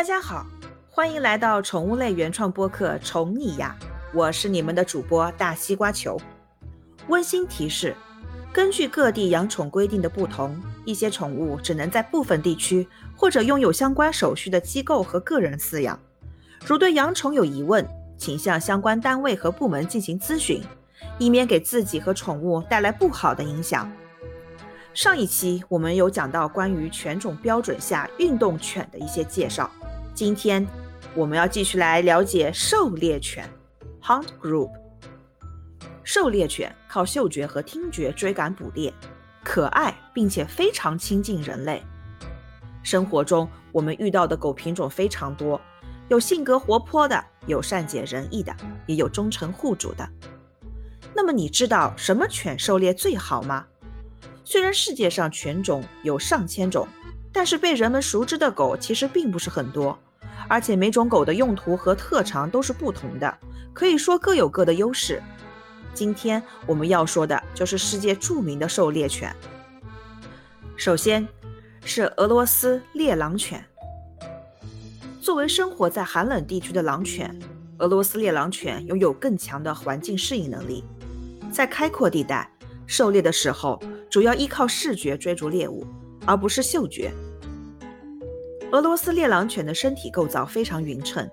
大家好，欢迎来到宠物类原创播客《宠你呀》，我是你们的主播大西瓜球。温馨提示：根据各地养宠规定的不同，一些宠物只能在部分地区或者拥有相关手续的机构和个人饲养。如对养宠有疑问，请向相关单位和部门进行咨询，以免给自己和宠物带来不好的影响。上一期我们有讲到关于犬种标准下运动犬的一些介绍。今天我们要继续来了解狩猎犬 （Hunt Group）。狩猎犬靠嗅觉和听觉追赶捕猎，可爱并且非常亲近人类。生活中我们遇到的狗品种非常多，有性格活泼的，有善解人意的，也有忠诚护主的。那么你知道什么犬狩猎最好吗？虽然世界上犬种有上千种，但是被人们熟知的狗其实并不是很多。而且每种狗的用途和特长都是不同的，可以说各有各的优势。今天我们要说的就是世界著名的狩猎犬。首先是俄罗斯猎狼犬。作为生活在寒冷地区的狼犬，俄罗斯猎狼犬拥有更强的环境适应能力。在开阔地带狩猎的时候，主要依靠视觉追逐猎物，而不是嗅觉。俄罗斯猎狼犬的身体构造非常匀称，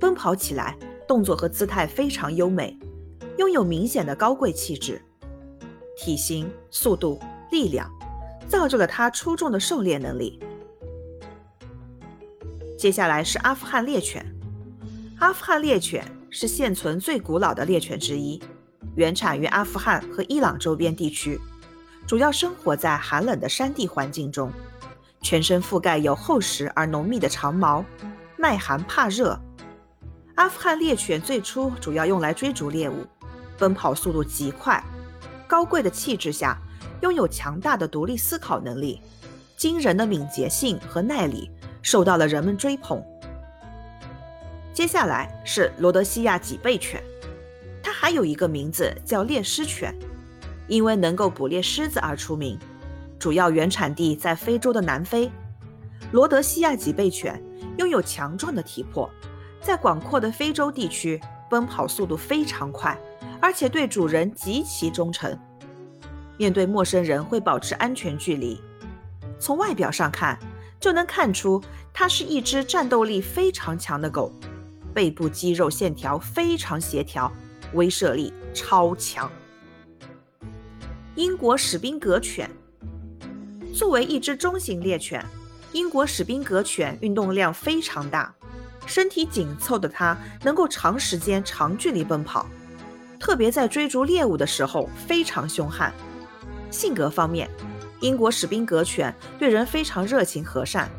奔跑起来动作和姿态非常优美，拥有明显的高贵气质。体型、速度、力量，造就了它出众的狩猎能力。接下来是阿富汗猎犬。阿富汗猎犬是现存最古老的猎犬之一，原产于阿富汗和伊朗周边地区，主要生活在寒冷的山地环境中。全身覆盖有厚实而浓密的长毛，耐寒怕热。阿富汗猎犬最初主要用来追逐猎物，奔跑速度极快，高贵的气质下拥有强大的独立思考能力，惊人的敏捷性和耐力受到了人们追捧。接下来是罗德西亚脊背犬，它还有一个名字叫猎狮犬，因为能够捕猎狮子而出名。主要原产地在非洲的南非，罗德西亚脊背犬拥有强壮的体魄，在广阔的非洲地区奔跑速度非常快，而且对主人极其忠诚。面对陌生人会保持安全距离。从外表上看，就能看出它是一只战斗力非常强的狗，背部肌肉线条非常协调，威慑力超强。英国史宾格犬。作为一只中型猎犬，英国史宾格犬运动量非常大，身体紧凑的它能够长时间、长距离奔跑，特别在追逐猎物的时候非常凶悍。性格方面，英国史宾格犬对人非常热情和善，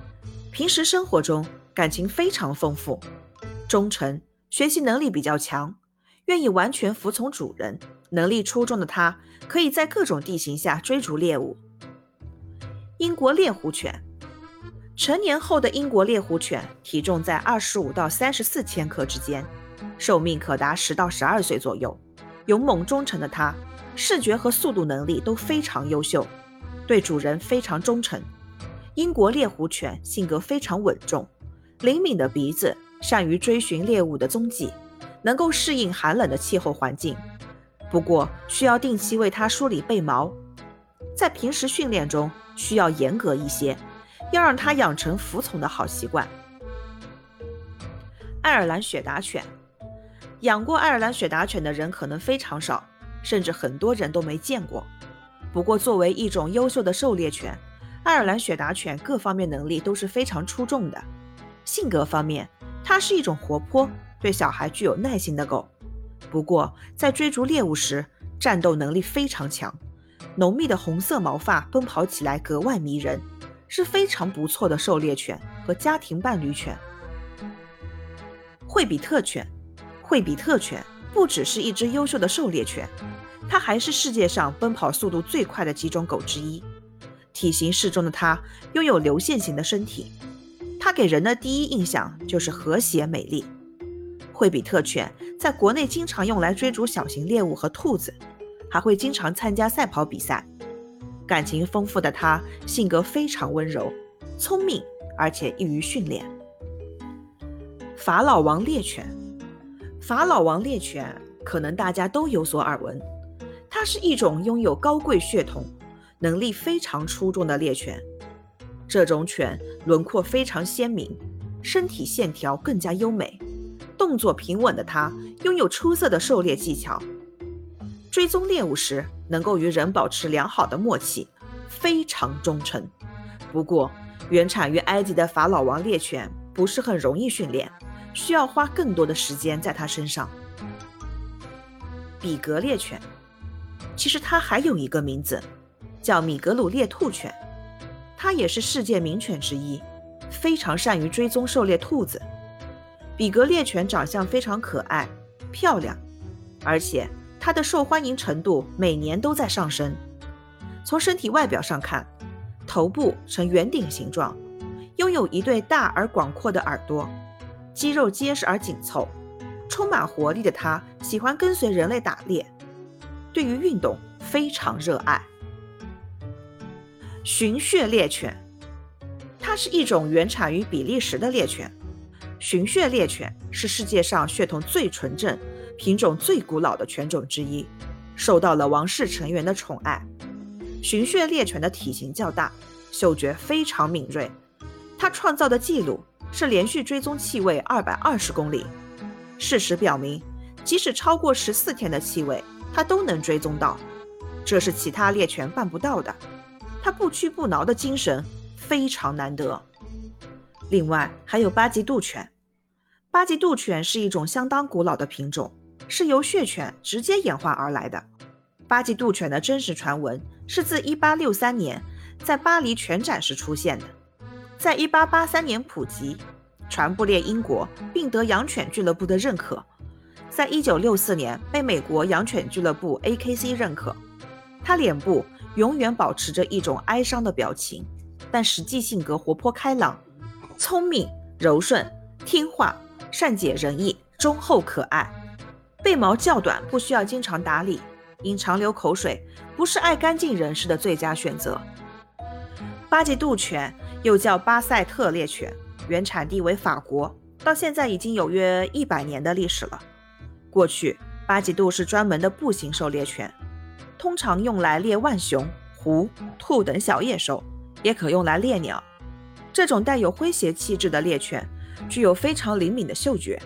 平时生活中感情非常丰富，忠诚，学习能力比较强，愿意完全服从主人。能力出众的它可以在各种地形下追逐猎物。英国猎狐犬，成年后的英国猎狐犬体重在二十五到三十四千克之间，寿命可达十到十二岁左右。勇猛忠诚的它，视觉和速度能力都非常优秀，对主人非常忠诚。英国猎狐犬性格非常稳重，灵敏的鼻子，善于追寻猎物的踪迹，能够适应寒冷的气候环境。不过需要定期为它梳理背毛。在平时训练中需要严格一些，要让它养成服从的好习惯。爱尔兰雪达犬，养过爱尔兰雪达犬的人可能非常少，甚至很多人都没见过。不过，作为一种优秀的狩猎犬，爱尔兰雪达犬各方面能力都是非常出众的。性格方面，它是一种活泼、对小孩具有耐心的狗。不过，在追逐猎物时，战斗能力非常强。浓密的红色毛发，奔跑起来格外迷人，是非常不错的狩猎犬和家庭伴侣犬。惠比特犬，惠比特犬不只是一只优秀的狩猎犬，它还是世界上奔跑速度最快的几种狗之一。体型适中的它，拥有流线型的身体，它给人的第一印象就是和谐美丽。惠比特犬在国内经常用来追逐小型猎物和兔子。还会经常参加赛跑比赛，感情丰富的他性格非常温柔、聪明，而且易于训练。法老王猎犬，法老王猎犬可能大家都有所耳闻，它是一种拥有高贵血统、能力非常出众的猎犬。这种犬轮廓非常鲜明，身体线条更加优美，动作平稳的它拥有出色的狩猎技巧，追踪猎物时能够与人保持良好的默契，非常忠诚。不过，原产于埃及的法老王猎犬不是很容易训练，需要花更多的时间在它身上。比格猎犬，其实它还有一个名字，叫米格鲁猎兔犬，它也是世界名犬之一，非常善于追踪狩猎兔子。比格猎犬长相非常可爱、漂亮，而且它的受欢迎程度每年都在上升。从身体外表上看，头部呈圆顶形状，拥有一对大而广阔的耳朵，肌肉结实而紧凑，充满活力的它喜欢跟随人类打猎，对于运动非常热爱。寻血猎犬，它是一种原产于比利时的猎犬。寻血猎犬是世界上血统最纯正、品种最古老的犬种之一，受到了王室成员的宠爱。寻血猎犬的体型较大，嗅觉非常敏锐。它创造的记录是连续追踪气味二百二十公里。事实表明，即使超过十四天的气味，它都能追踪到，这是其他猎犬办不到的。它不屈不挠的精神非常难得。另外还有巴吉杜犬。巴吉杜犬是一种相当古老的品种，是由血犬直接演化而来的。巴吉杜犬的真实传闻是自1863年在巴黎犬展时出现的，在1883年普及，传布列英国，并得养犬俱乐部的认可，在1964年被美国养犬俱乐部 AKC 认可。它脸部永远保持着一种哀伤的表情，但实际性格活泼开朗、聪明、柔顺、听话、善解人意、忠厚可爱。背毛较短，不需要经常打理。因常流口水，不是爱干净人士的最佳选择。巴吉杜犬又叫巴塞特猎犬，原产地为法国，到现在已经有约一百年的历史了。过去，巴吉杜是专门的步行狩猎犬，通常用来猎浣熊、狐、兔等小野兽，也可用来猎鸟。这种带有诙谐气质的猎犬，具有非常灵敏的嗅觉，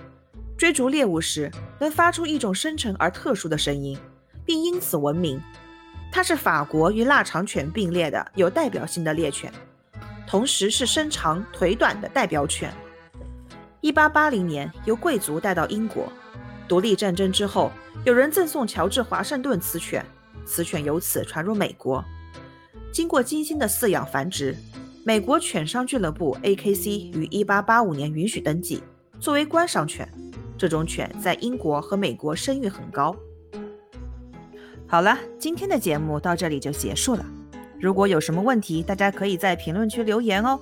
追逐猎物时能发出一种深沉而特殊的声音。并因此闻名。它是法国与腊肠犬并列的有代表性的猎犬，同时是身长腿短的代表犬。1880年由贵族带到英国，独立战争之后，有人赠送乔治华盛顿此犬，此犬由此传入美国。经过精心的饲养繁殖，美国犬商俱乐部 （AKC） 于1885年允许登记作为观赏犬。这种犬在英国和美国声誉很高。好了，今天的节目到这里就结束了。如果有什么问题，大家可以在评论区留言哦。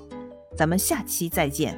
咱们下期再见。